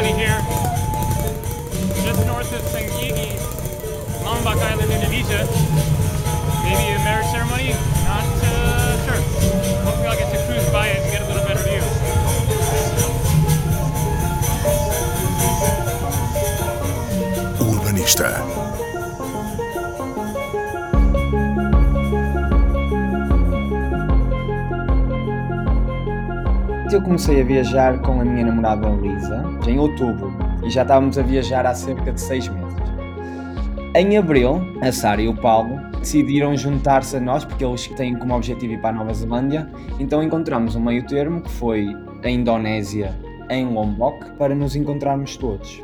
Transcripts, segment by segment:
ceremony here, just north of Lombok Island, Indonesia. Maybe a marriage ceremony? Not uh, sure. Hopefully I'll get to cruise by it and get a little better view. Urbanista. Eu comecei a viajar com a minha namorada Lisa em outubro e já estávamos a viajar há cerca de seis meses. Em abril, a Sara e o Paulo decidiram juntar-se a nós porque eles têm como objetivo ir para a Nova Zelândia, então encontramos um meio termo que foi a Indonésia em Lombok para nos encontrarmos todos.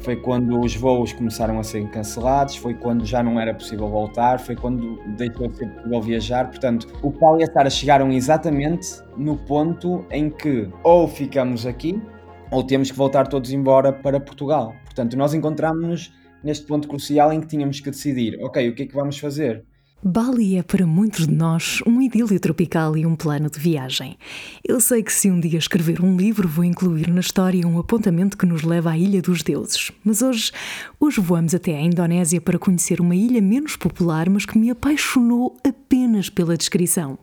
Foi quando os voos começaram a ser cancelados, foi quando já não era possível voltar, foi quando deixou de ser possível viajar. Portanto, o Paulo e a Sara chegaram exatamente no ponto em que ou ficamos aqui ou temos que voltar todos embora para Portugal. Portanto, nós encontramos-nos neste ponto crucial em que tínhamos que decidir: ok, o que é que vamos fazer? Bali é para muitos de nós um idílio tropical e um plano de viagem. Eu sei que se um dia escrever um livro, vou incluir na história um apontamento que nos leva à Ilha dos Deuses. Mas hoje, hoje voamos até à Indonésia para conhecer uma ilha menos popular, mas que me apaixonou apenas pela descrição.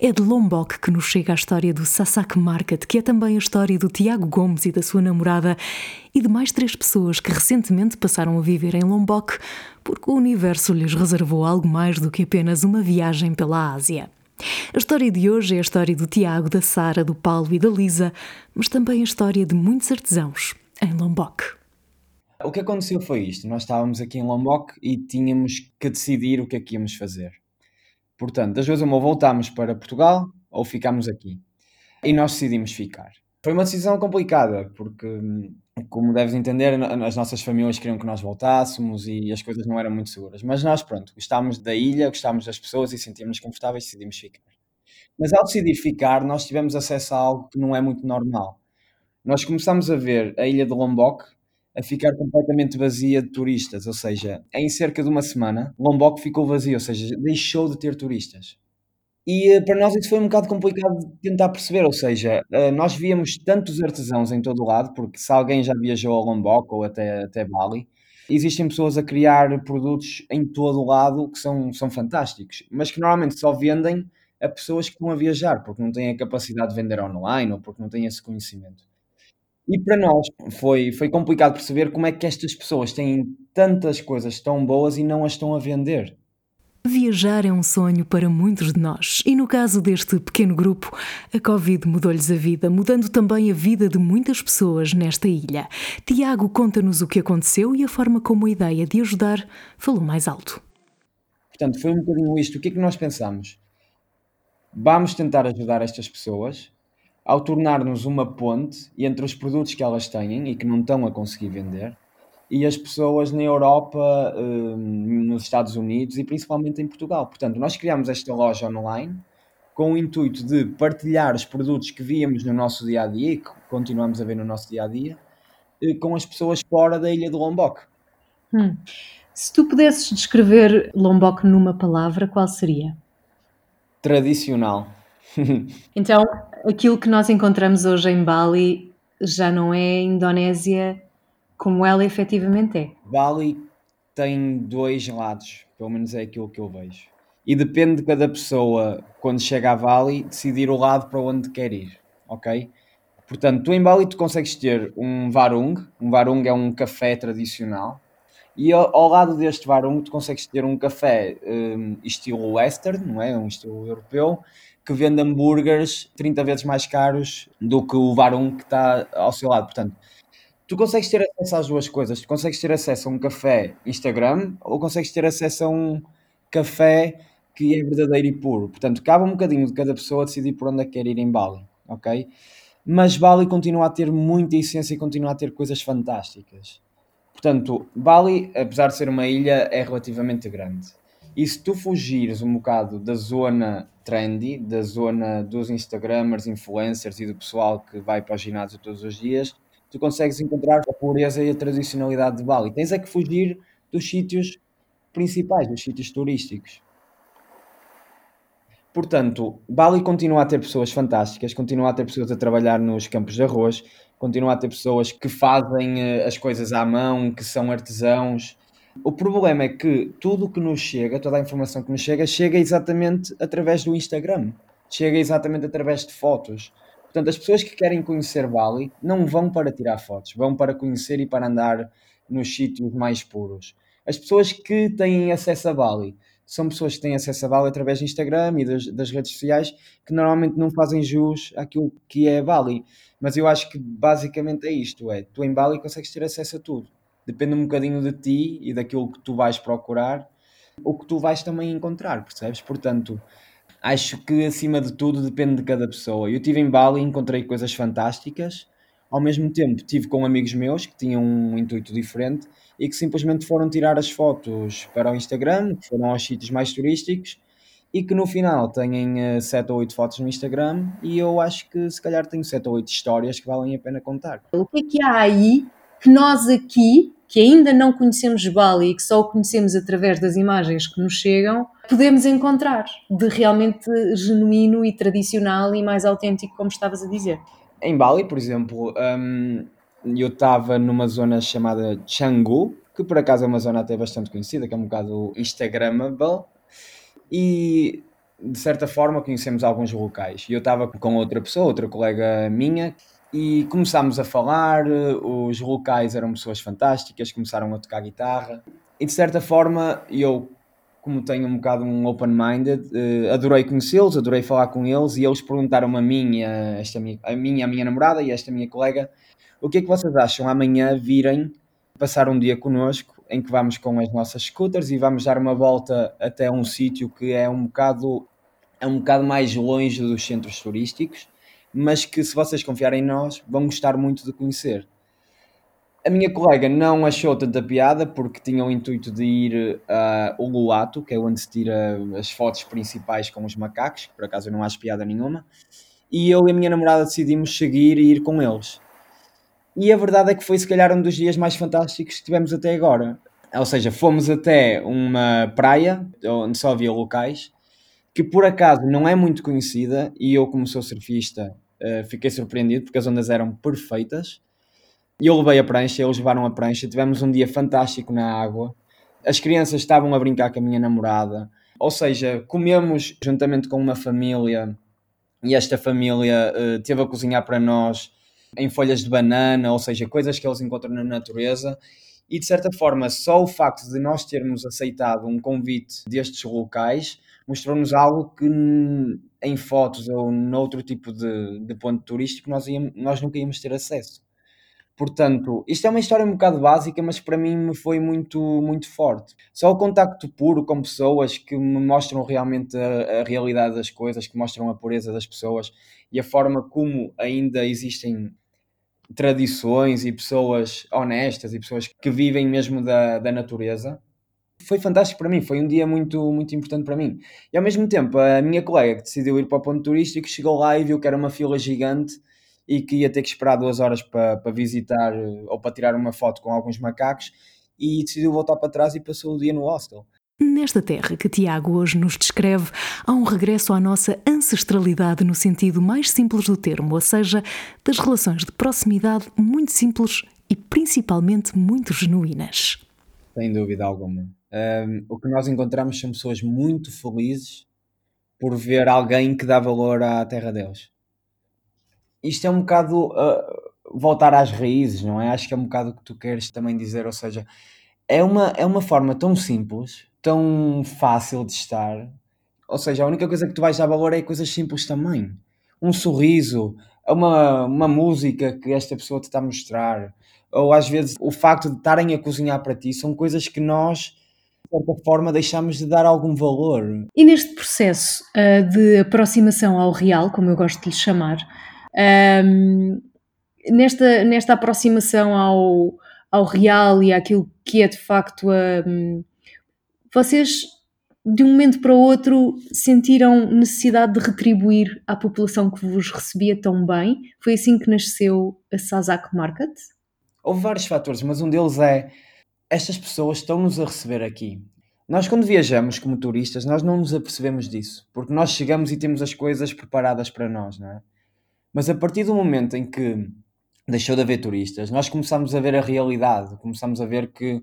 É de Lombok que nos chega a história do Sasak Market, que é também a história do Tiago Gomes e da sua namorada e de mais três pessoas que recentemente passaram a viver em Lombok porque o universo lhes reservou algo mais do que apenas uma viagem pela Ásia. A história de hoje é a história do Tiago, da Sara, do Paulo e da Lisa, mas também a história de muitos artesãos em Lombok. O que aconteceu foi isto: nós estávamos aqui em Lombok e tínhamos que decidir o que é que íamos fazer. Portanto, das duas uma, voltámos para Portugal ou ficámos aqui. E nós decidimos ficar. Foi uma decisão complicada, porque, como deves entender, as nossas famílias queriam que nós voltássemos e as coisas não eram muito seguras. Mas nós, pronto, gostámos da ilha, gostámos das pessoas e sentíamos confortáveis e decidimos ficar. Mas ao decidir ficar, nós tivemos acesso a algo que não é muito normal. Nós começámos a ver a ilha de Lombok a ficar completamente vazia de turistas, ou seja, em cerca de uma semana, Lombok ficou vazio, ou seja, deixou de ter turistas. E eh, para nós isso foi um bocado complicado de tentar perceber, ou seja, eh, nós víamos tantos artesãos em todo o lado, porque se alguém já viajou a Lombok ou até, até Bali, existem pessoas a criar produtos em todo o lado que são, são fantásticos, mas que normalmente só vendem a pessoas que estão a viajar, porque não têm a capacidade de vender online ou porque não têm esse conhecimento. E para nós foi, foi complicado perceber como é que estas pessoas têm tantas coisas tão boas e não as estão a vender. Viajar é um sonho para muitos de nós, e no caso deste pequeno grupo, a Covid mudou-lhes a vida, mudando também a vida de muitas pessoas nesta ilha. Tiago conta-nos o que aconteceu e a forma como a ideia de ajudar falou mais alto. Portanto, foi um bocadinho isto. O que é que nós pensamos? Vamos tentar ajudar estas pessoas ao tornar-nos uma ponte entre os produtos que elas têm e que não estão a conseguir vender e as pessoas na Europa, hum, nos Estados Unidos e principalmente em Portugal. Portanto, nós criamos esta loja online com o intuito de partilhar os produtos que víamos no nosso dia a dia e que continuamos a ver no nosso dia a dia eh, com as pessoas fora da ilha de Lombok. Hum. Se tu pudesses descrever Lombok numa palavra, qual seria? Tradicional. então, aquilo que nós encontramos hoje em Bali já não é Indonésia como ela efetivamente é. Bali tem dois lados, pelo menos é aquilo que eu vejo. E depende de cada pessoa, quando chega a Bali, decidir o lado para onde quer ir, ok? Portanto, tu em Bali tu consegues ter um varung, um varung é um café tradicional, e ao, ao lado deste varung tu consegues ter um café um, estilo western, não é? Um estilo europeu, que vende hambúrgueres 30 vezes mais caros do que o Varun que está ao seu lado. Portanto, tu consegues ter acesso às duas coisas. Tu consegues ter acesso a um café Instagram ou consegues ter acesso a um café que é verdadeiro e puro. Portanto, cabe um bocadinho de cada pessoa decidir por onde é que quer ir em Bali, ok? Mas Bali continua a ter muita essência e continua a ter coisas fantásticas. Portanto, Bali, apesar de ser uma ilha, é relativamente grande. E se tu fugires um bocado da zona trendy, da zona dos Instagramers, influencers e do pessoal que vai para o ginásio todos os dias, tu consegues encontrar a pureza e a tradicionalidade de Bali. Tens é que fugir dos sítios principais, dos sítios turísticos. Portanto, Bali continua a ter pessoas fantásticas, continua a ter pessoas a trabalhar nos campos de arroz, continua a ter pessoas que fazem uh, as coisas à mão, que são artesãos. O problema é que tudo que nos chega, toda a informação que nos chega, chega exatamente através do Instagram, chega exatamente através de fotos. Portanto, as pessoas que querem conhecer Bali não vão para tirar fotos, vão para conhecer e para andar nos sítios mais puros. As pessoas que têm acesso a Bali são pessoas que têm acesso a Bali através do Instagram e das, das, redes sociais que normalmente não fazem jus àquilo que é Bali. Mas eu acho que basicamente é isto: é tu em Bali consegues ter acesso a tudo. Depende um bocadinho de ti e daquilo que tu vais procurar, o que tu vais também encontrar, percebes? Portanto, acho que acima de tudo depende de cada pessoa. Eu estive em Bali e encontrei coisas fantásticas. Ao mesmo tempo, estive com amigos meus que tinham um intuito diferente e que simplesmente foram tirar as fotos para o Instagram, que foram aos sítios mais turísticos e que no final têm 7 ou 8 fotos no Instagram e eu acho que se calhar tenho 7 ou 8 histórias que valem a pena contar. O que é que há aí que nós aqui, que ainda não conhecemos Bali e que só o conhecemos através das imagens que nos chegam, podemos encontrar de realmente genuíno e tradicional e mais autêntico, como estavas a dizer? Em Bali, por exemplo, um, eu estava numa zona chamada Canggu, que por acaso é uma zona até bastante conhecida, que é um bocado instagramable, e de certa forma conhecemos alguns locais. Eu estava com outra pessoa, outra colega minha, e começámos a falar, os locais eram pessoas fantásticas, começaram a tocar guitarra, e de certa forma eu, como tenho um bocado um open-minded, eh, adorei conhecê-los, adorei falar com eles, e eles perguntaram-me a mim, a, esta minha, a minha, a minha namorada e esta minha colega, o que é que vocês acham amanhã virem passar um dia connosco em que vamos com as nossas scooters e vamos dar uma volta até um sítio que é um bocado é um bocado mais longe dos centros turísticos, mas que se vocês confiarem em nós, vão gostar muito de conhecer. A minha colega não achou tanta piada porque tinha o intuito de ir a uh, Uluwatu, que é onde se tira as fotos principais com os macacos, que por acaso não acho piada nenhuma, e eu e a minha namorada decidimos seguir e ir com eles. E a verdade é que foi se calhar um dos dias mais fantásticos que tivemos até agora. Ou seja, fomos até uma praia onde só havia locais que por acaso não é muito conhecida e eu como sou surfista uh, fiquei surpreendido porque as ondas eram perfeitas. E eu levei a prancha, eles levaram a prancha, tivemos um dia fantástico na água. As crianças estavam a brincar com a minha namorada. Ou seja, comemos juntamente com uma família e esta família uh, teve a cozinhar para nós em folhas de banana, ou seja, coisas que eles encontram na natureza. E de certa forma, só o facto de nós termos aceitado um convite destes locais mostrou-nos algo que em fotos ou noutro tipo de, de ponto turístico nós, íamos, nós nunca íamos ter acesso. Portanto, isto é uma história um bocado básica, mas para mim me foi muito, muito forte. Só o contacto puro com pessoas que me mostram realmente a, a realidade das coisas, que mostram a pureza das pessoas e a forma como ainda existem tradições e pessoas honestas e pessoas que vivem mesmo da, da natureza. Foi fantástico para mim, foi um dia muito, muito importante para mim. E ao mesmo tempo, a minha colega que decidiu ir para o ponto turístico chegou lá e viu que era uma fila gigante e que ia ter que esperar duas horas para, para visitar ou para tirar uma foto com alguns macacos e decidiu voltar para trás e passou o dia no hostel. Nesta terra que Tiago hoje nos descreve, há um regresso à nossa ancestralidade no sentido mais simples do termo, ou seja, das relações de proximidade muito simples e principalmente muito genuínas. Sem dúvida alguma. Um, o que nós encontramos são pessoas muito felizes por ver alguém que dá valor à terra deles. Isto é um bocado uh, voltar às raízes, não é? Acho que é um bocado o que tu queres também dizer, ou seja, é uma, é uma forma tão simples tão fácil de estar. Ou seja, a única coisa que tu vais dar valor é coisas simples também. Um sorriso, uma, uma música que esta pessoa te está a mostrar, ou às vezes o facto de estarem a cozinhar para ti, são coisas que nós, de certa forma, deixamos de dar algum valor. E neste processo uh, de aproximação ao real, como eu gosto de lhe chamar, um, nesta, nesta aproximação ao, ao real e àquilo que é de facto a. Um, vocês, de um momento para o outro, sentiram necessidade de retribuir à população que vos recebia tão bem? Foi assim que nasceu a Sazak Market? Houve vários fatores, mas um deles é estas pessoas estão-nos a receber aqui. Nós, quando viajamos como turistas, nós não nos apercebemos disso, porque nós chegamos e temos as coisas preparadas para nós, não é? Mas a partir do momento em que deixou de haver turistas, nós começamos a ver a realidade, começamos a ver que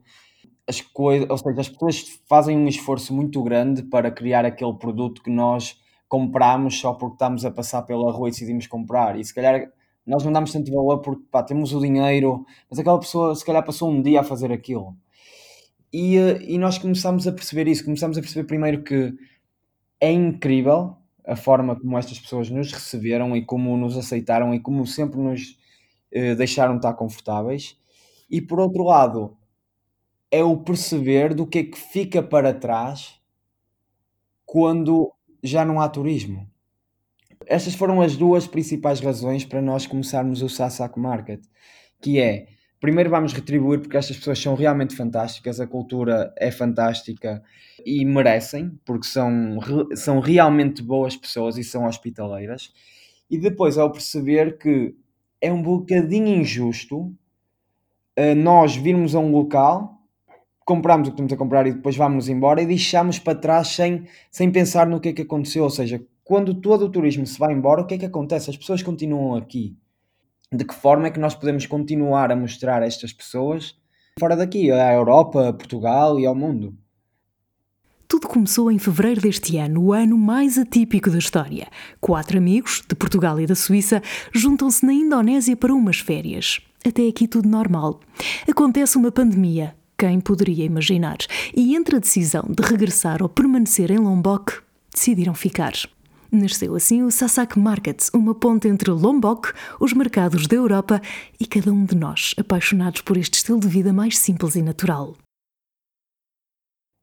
as coisas, ou seja, as pessoas fazem um esforço muito grande para criar aquele produto que nós compramos só porque estamos a passar pela rua e decidimos comprar. E se calhar nós não damos tanto valor porque pá, temos o dinheiro, mas aquela pessoa se calhar passou um dia a fazer aquilo. E, eh, e nós começamos a perceber isso, começamos a perceber primeiro que é incrível a forma como estas pessoas nos receberam e como nos aceitaram e como sempre nos eh, deixaram estar confortáveis. E por outro lado, é o perceber do que é que fica para trás quando já não há turismo. Estas foram as duas principais razões para nós começarmos o Sasak Market, que é primeiro vamos retribuir porque estas pessoas são realmente fantásticas, a cultura é fantástica e merecem, porque são, são realmente boas pessoas e são hospitaleiras. E depois, ao perceber que é um bocadinho injusto uh, nós virmos a um local, compramos o que temos a comprar e depois vamos embora e deixamos para trás sem, sem pensar no que é que aconteceu. Ou seja, quando todo o turismo se vai embora, o que é que acontece? As pessoas continuam aqui de que forma é que nós podemos continuar a mostrar a estas pessoas fora daqui, à Europa, a Portugal e ao mundo. Tudo começou em fevereiro deste ano, o ano mais atípico da história. Quatro amigos, de Portugal e da Suíça, juntam-se na Indonésia para umas férias. Até aqui tudo normal. Acontece uma pandemia, quem poderia imaginar? E entre a decisão de regressar ou permanecer em Lombok, decidiram ficar. Nasceu assim o Sasak Market, uma ponte entre Lombok, os mercados da Europa e cada um de nós, apaixonados por este estilo de vida mais simples e natural.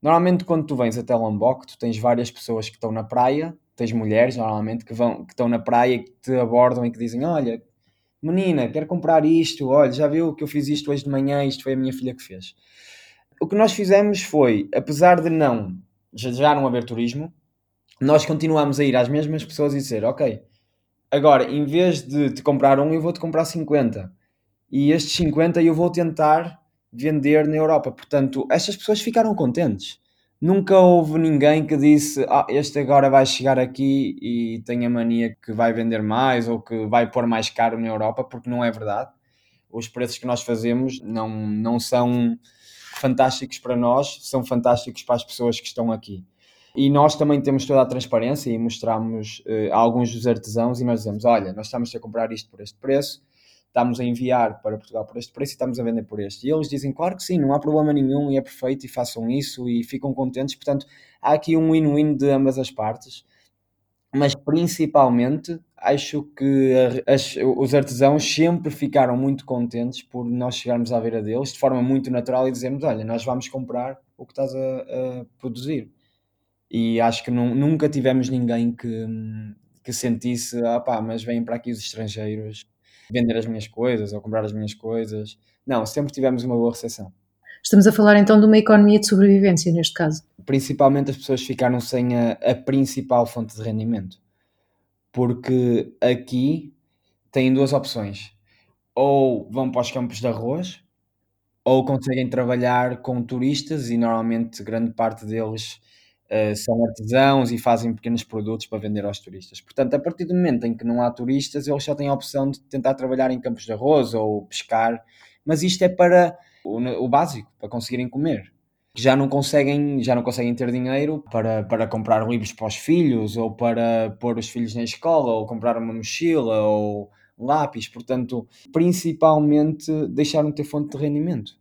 Normalmente, quando tu vens até Lombok, tu tens várias pessoas que estão na praia, tens mulheres, normalmente, que, vão, que estão na praia e que te abordam e que dizem: Olha, menina, quero comprar isto, olha, já viu que eu fiz isto hoje de manhã, isto foi a minha filha que fez. O que nós fizemos foi, apesar de não, já não haver turismo, nós continuamos a ir às mesmas pessoas e dizer, ok, agora em vez de te comprar um, eu vou-te comprar 50. E estes 50 eu vou tentar vender na Europa. Portanto, estas pessoas ficaram contentes. Nunca houve ninguém que disse, ah, este agora vai chegar aqui e tem a mania que vai vender mais ou que vai pôr mais caro na Europa, porque não é verdade. Os preços que nós fazemos não, não são fantásticos para nós, são fantásticos para as pessoas que estão aqui. E nós também temos toda a transparência e mostramos uh, a alguns dos artesãos e nós dizemos: olha, nós estamos a comprar isto por este preço, estamos a enviar para Portugal por este preço e estamos a vender por este. E eles dizem: claro que sim, não há problema nenhum e é perfeito e façam isso e ficam contentes. Portanto, há aqui um win-win de ambas as partes. Mas principalmente acho que as, os artesãos sempre ficaram muito contentes por nós chegarmos à beira deles de forma muito natural e dizermos: Olha, nós vamos comprar o que estás a, a produzir e acho que nunca tivemos ninguém que, que sentisse, ah pá, mas vêm para aqui os estrangeiros vender as minhas coisas ou comprar as minhas coisas. Não, sempre tivemos uma boa recepção. Estamos a falar então de uma economia de sobrevivência neste caso. Principalmente as pessoas ficaram sem a, a principal fonte de rendimento. Porque aqui têm duas opções. Ou vão para os campos de arroz, ou conseguem trabalhar com turistas e normalmente grande parte deles uh, são artesãos e fazem pequenos produtos para vender aos turistas. Portanto, a partir do momento em que não há turistas, eles só têm a opção de tentar trabalhar em campos de arroz ou pescar, mas isto é para o, o básico, para conseguirem comer. Já não conseguem, já não conseguem ter dinheiro para, para comprar livros para os filhos, ou para pôr os filhos na escola, ou comprar uma mochila, ou lápis. Portanto, principalmente deixaram de ter fonte de rendimento.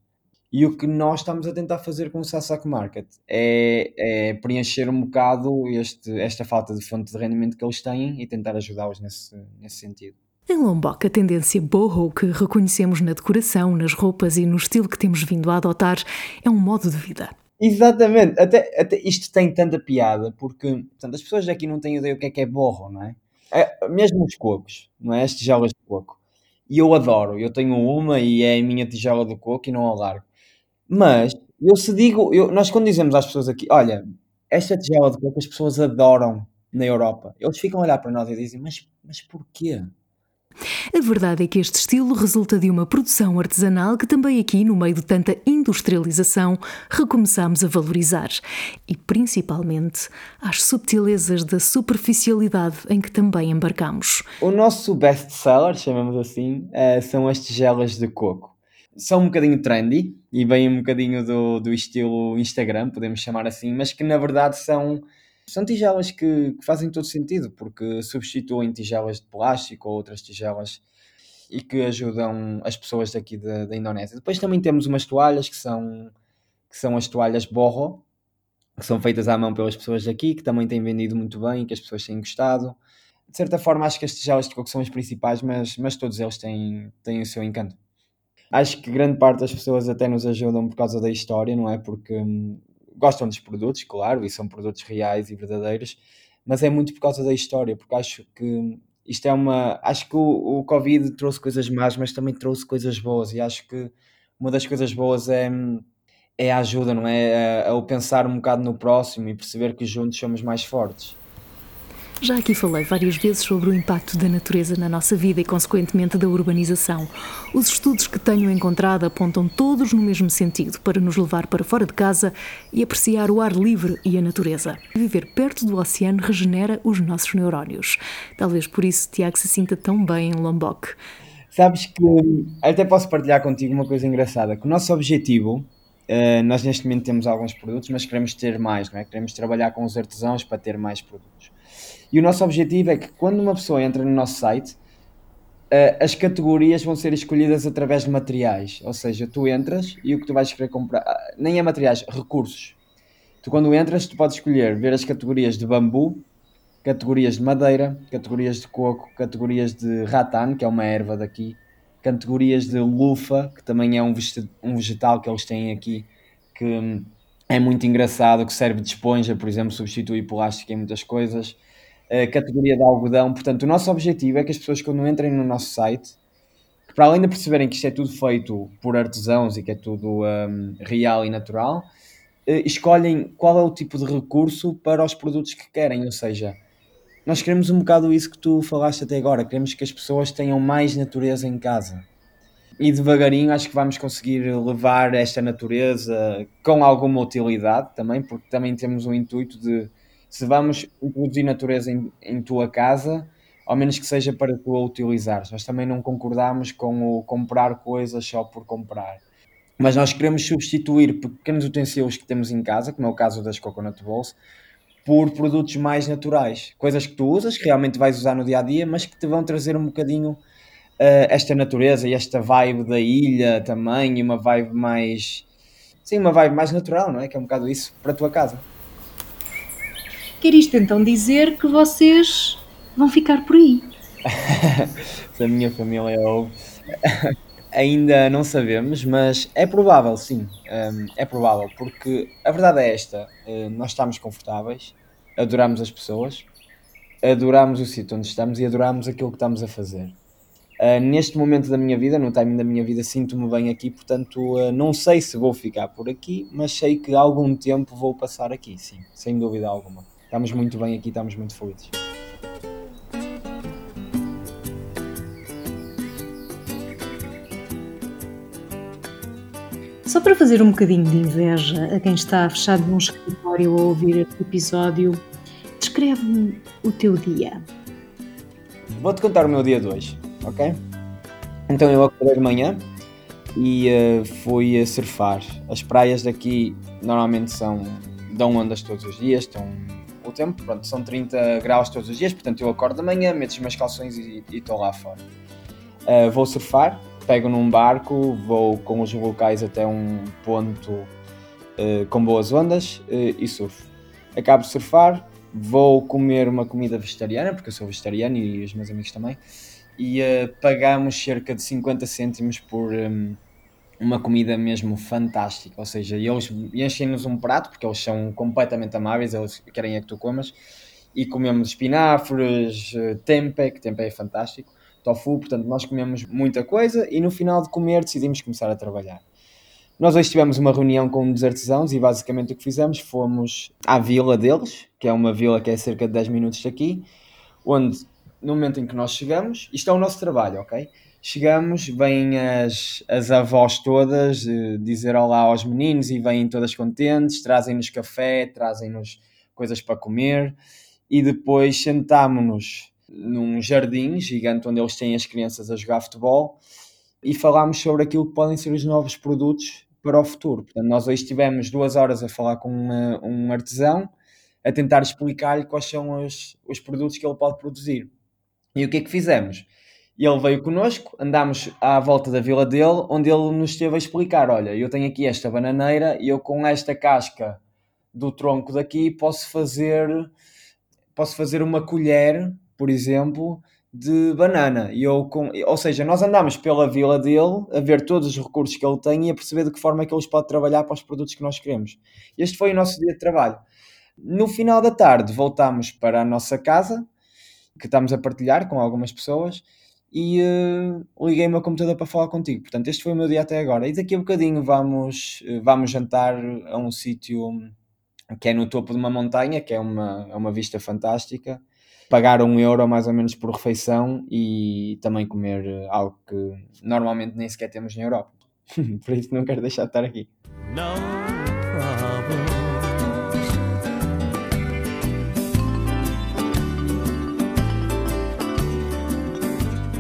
E o que nós estamos a tentar fazer com o Sasak Market é, é preencher um bocado este, esta falta de fonte de rendimento que eles têm e tentar ajudá-los nesse, nesse sentido. Em Lombok, a tendência boho que reconhecemos na decoração, nas roupas e no estilo que temos vindo a adotar é um modo de vida. Exatamente, até, até isto tem tanta piada, porque portanto, as pessoas daqui não têm ideia o que é que é borro, não é? é mesmo os cocos, não é? As tigelas de coco. E eu adoro, eu tenho uma e é a minha tigela de coco e não a largo. Mas eu se digo, eu, nós quando dizemos às pessoas aqui, olha, esta tigela de coco as pessoas adoram na Europa. Eles ficam a olhar para nós e dizem, mas, mas porquê? A verdade é que este estilo resulta de uma produção artesanal que também aqui, no meio de tanta industrialização, recomeçamos a valorizar. E principalmente às subtilezas da superficialidade em que também embarcamos. O nosso best-seller, chamamos assim, eh, são as tigelas de coco. São um bocadinho trendy e vêm um bocadinho do, do estilo Instagram, podemos chamar assim, mas que na verdade são são tigelas que, que, fazem todo sentido, porque substituem tigelas de plástico ou outras tigelas e que ajudam as pessoas daqui da, da Indonésia. Depois também temos umas toalhas que são, que são as toalhas borro, que são feitas à mão pelas pessoas daqui, que também têm vendido muito bem, que as pessoas têm gostado. De certa forma, acho que as tigelas de coco são as principais, mas, mas todos eles têm, têm o seu encanto. Acho que grande parte das pessoas até nos ajudam por causa da história, não é? Porque hum, gostam dos produtos, claro, e são produtos reais e verdadeiros, mas é muito por causa da história, porque acho que isto é uma. Acho que o, o Covid trouxe coisas más, mas também trouxe coisas boas, e acho que uma das coisas boas é, é a ajuda, não é? É, é o pensar um bocado no próximo e perceber que juntos somos mais fortes. Já aqui falei várias vezes sobre o impacto da natureza na nossa vida e, consequentemente, da urbanização. Os estudos que tenho encontrado apontam todos no mesmo sentido, para nos levar para fora de casa e apreciar o ar livre e a natureza. Viver perto do oceano regenera os nossos neurónios. Talvez por isso Tiago se sinta tão bem em Lombok. Sabes que até posso partilhar contigo uma coisa engraçada, que o nosso objetivo Uh, nós neste momento temos alguns produtos, mas queremos ter mais, não é? Queremos trabalhar com os artesãos para ter mais produtos. E o nosso objetivo é que quando uma pessoa entra no nosso site, uh, as categorias vão ser escolhidas através de materiais. Ou seja, tu entras e o que tu vais querer comprar, uh, nem é materiais, recursos. Tu quando entras, tu podes escolher ver as categorias de bambu, categorias de madeira, categorias de coco, categorias de rattan, que é uma erva daqui, categorias de lufa, que também é um vegetal que eles têm aqui, que hum, é muito engraçado, que serve de esponja, por exemplo, substitui plástico em muitas coisas a categoria de algodão. Portanto, o nosso objetivo é que as pessoas, quando entrem no nosso site, que para além de perceberem que isto é tudo feito por artesãos e que é tudo um, real e natural, uh, escolhem qual é o tipo de recurso para os produtos que querem. Ou seja, nós queremos um bocado isso que tu falaste até agora, queremos que as pessoas tenham mais natureza em casa. E devagarinho acho que vamos conseguir levar esta natureza com alguma utilidade também, porque também temos o intuito de se vamos introduzir natureza em, em tua casa, ao menos que seja para tu a utilizares. Nós também não concordamos com o comprar coisas só por comprar. Mas nós queremos substituir pequenos utensílios que temos em casa, como é o caso das Coconut Bowls, por produtos mais naturais. Coisas que tu usas, que realmente vais usar no dia a dia, mas que te vão trazer um bocadinho uh, esta natureza e esta vibe da ilha também, e uma vibe mais. Sim, uma vibe mais natural, não é? Que é um bocado isso para a tua casa. Quer isto então dizer que vocês vão ficar por aí? Se a minha família ouve. Ainda não sabemos, mas é provável, sim. Um, é provável, porque a verdade é esta: uh, nós estamos confortáveis, adoramos as pessoas, adoramos o sítio onde estamos e adoramos aquilo que estamos a fazer. Uh, neste momento da minha vida, no timing da minha vida, sinto-me bem aqui, portanto, uh, não sei se vou ficar por aqui, mas sei que algum tempo vou passar aqui, sim, sem dúvida alguma. Estamos muito bem aqui, estamos muito felizes. Só para fazer um bocadinho de inveja a quem está fechado num escritório a ouvir este episódio, descreve-me o teu dia. Vou-te contar o meu dia de hoje, ok? Então eu acordei de manhã e uh, fui a surfar. As praias daqui normalmente são dão ondas todos os dias, estão tempo, pronto, são 30 graus todos os dias, portanto eu acordo de manhã, meto os meus calções e estou lá fora. Uh, vou surfar, pego num barco, vou com os locais até um ponto uh, com boas ondas uh, e surfo. Acabo de surfar, vou comer uma comida vegetariana, porque eu sou vegetariano e os meus amigos também, e pagamos cerca de 50 cêntimos por. Um, uma comida mesmo fantástica, ou seja, eles enchem-nos um prato, porque eles são completamente amáveis, eles querem é que tu comas, e comemos espinafres, eh, tempeh, que tempeh é fantástico, tofu, portanto nós comemos muita coisa e no final de comer decidimos começar a trabalhar. Nós hoje tivemos uma reunião com um dos artesãos e basicamente o que fizemos fomos à vila deles, que é uma vila que é cerca de 10 minutos daqui, onde no momento em que nós chegamos, isto é o nosso trabalho, ok? Chegamos, vêm as, as avós todas uh, dizer olá aos meninos e vêm todas contentes, trazem-nos café, trazem-nos coisas para comer e depois sentámonos num jardim gigante onde eles têm as crianças a jogar futebol e falámos sobre aquilo que podem ser os novos produtos para o futuro. Portanto, nós hoje tivemos duas horas a falar com uma, um artesão a tentar explicar-lhe quais são os, os produtos que ele pode produzir. E o que é que fizemos? Ele veio connosco, andámos à volta da vila dele, onde ele nos esteve a explicar: olha, eu tenho aqui esta bananeira e eu com esta casca do tronco daqui posso fazer posso fazer uma colher, por exemplo, de banana. E eu com, ou seja, nós andamos pela vila dele a ver todos os recursos que ele tem e a perceber de que forma é que eles podem trabalhar para os produtos que nós queremos. Este foi o nosso dia de trabalho. No final da tarde voltámos para a nossa casa, que estamos a partilhar com algumas pessoas, e uh, liguei o meu computador para falar contigo. Portanto, este foi o meu dia até agora. E daqui a bocadinho vamos, uh, vamos jantar a um sítio que é no topo de uma montanha, que é uma, é uma vista fantástica. Pagar um euro mais ou menos por refeição e também comer eh, algo que normalmente nem sequer temos na Europa. por isso não quero deixar de estar aqui.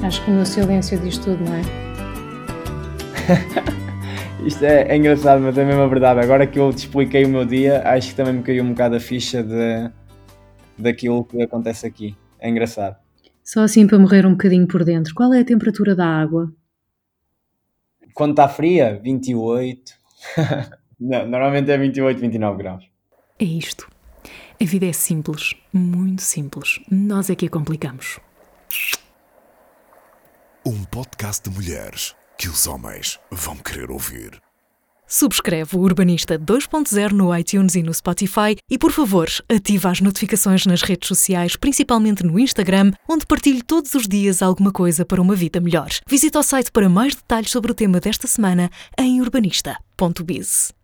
Acho que o meu silêncio diz tudo, não é? Isto é, é, engraçado, mas é mesmo a verdade. Agora que eu te expliquei o meu dia, acho que também me caiu um bocado a ficha de, daquilo que acontece aqui. É engraçado. Só assim para morrer um bocadinho por dentro. Qual é a temperatura da água? Quando está fria, 28. Não, normalmente é 28, 29 graus. É isto. A vida é simples, muito simples. Nós é que a complicamos. Um podcast de mulheres que os homens vão querer ouvir. Subscreve o Urbanista 2.0 no iTunes e no Spotify e, por favor, ativa as notificações nas redes sociais, principalmente no Instagram, onde partilho todos os dias alguma coisa para uma vida melhor. Visita o site para mais detalhes sobre o tema desta semana em urbanista.biz.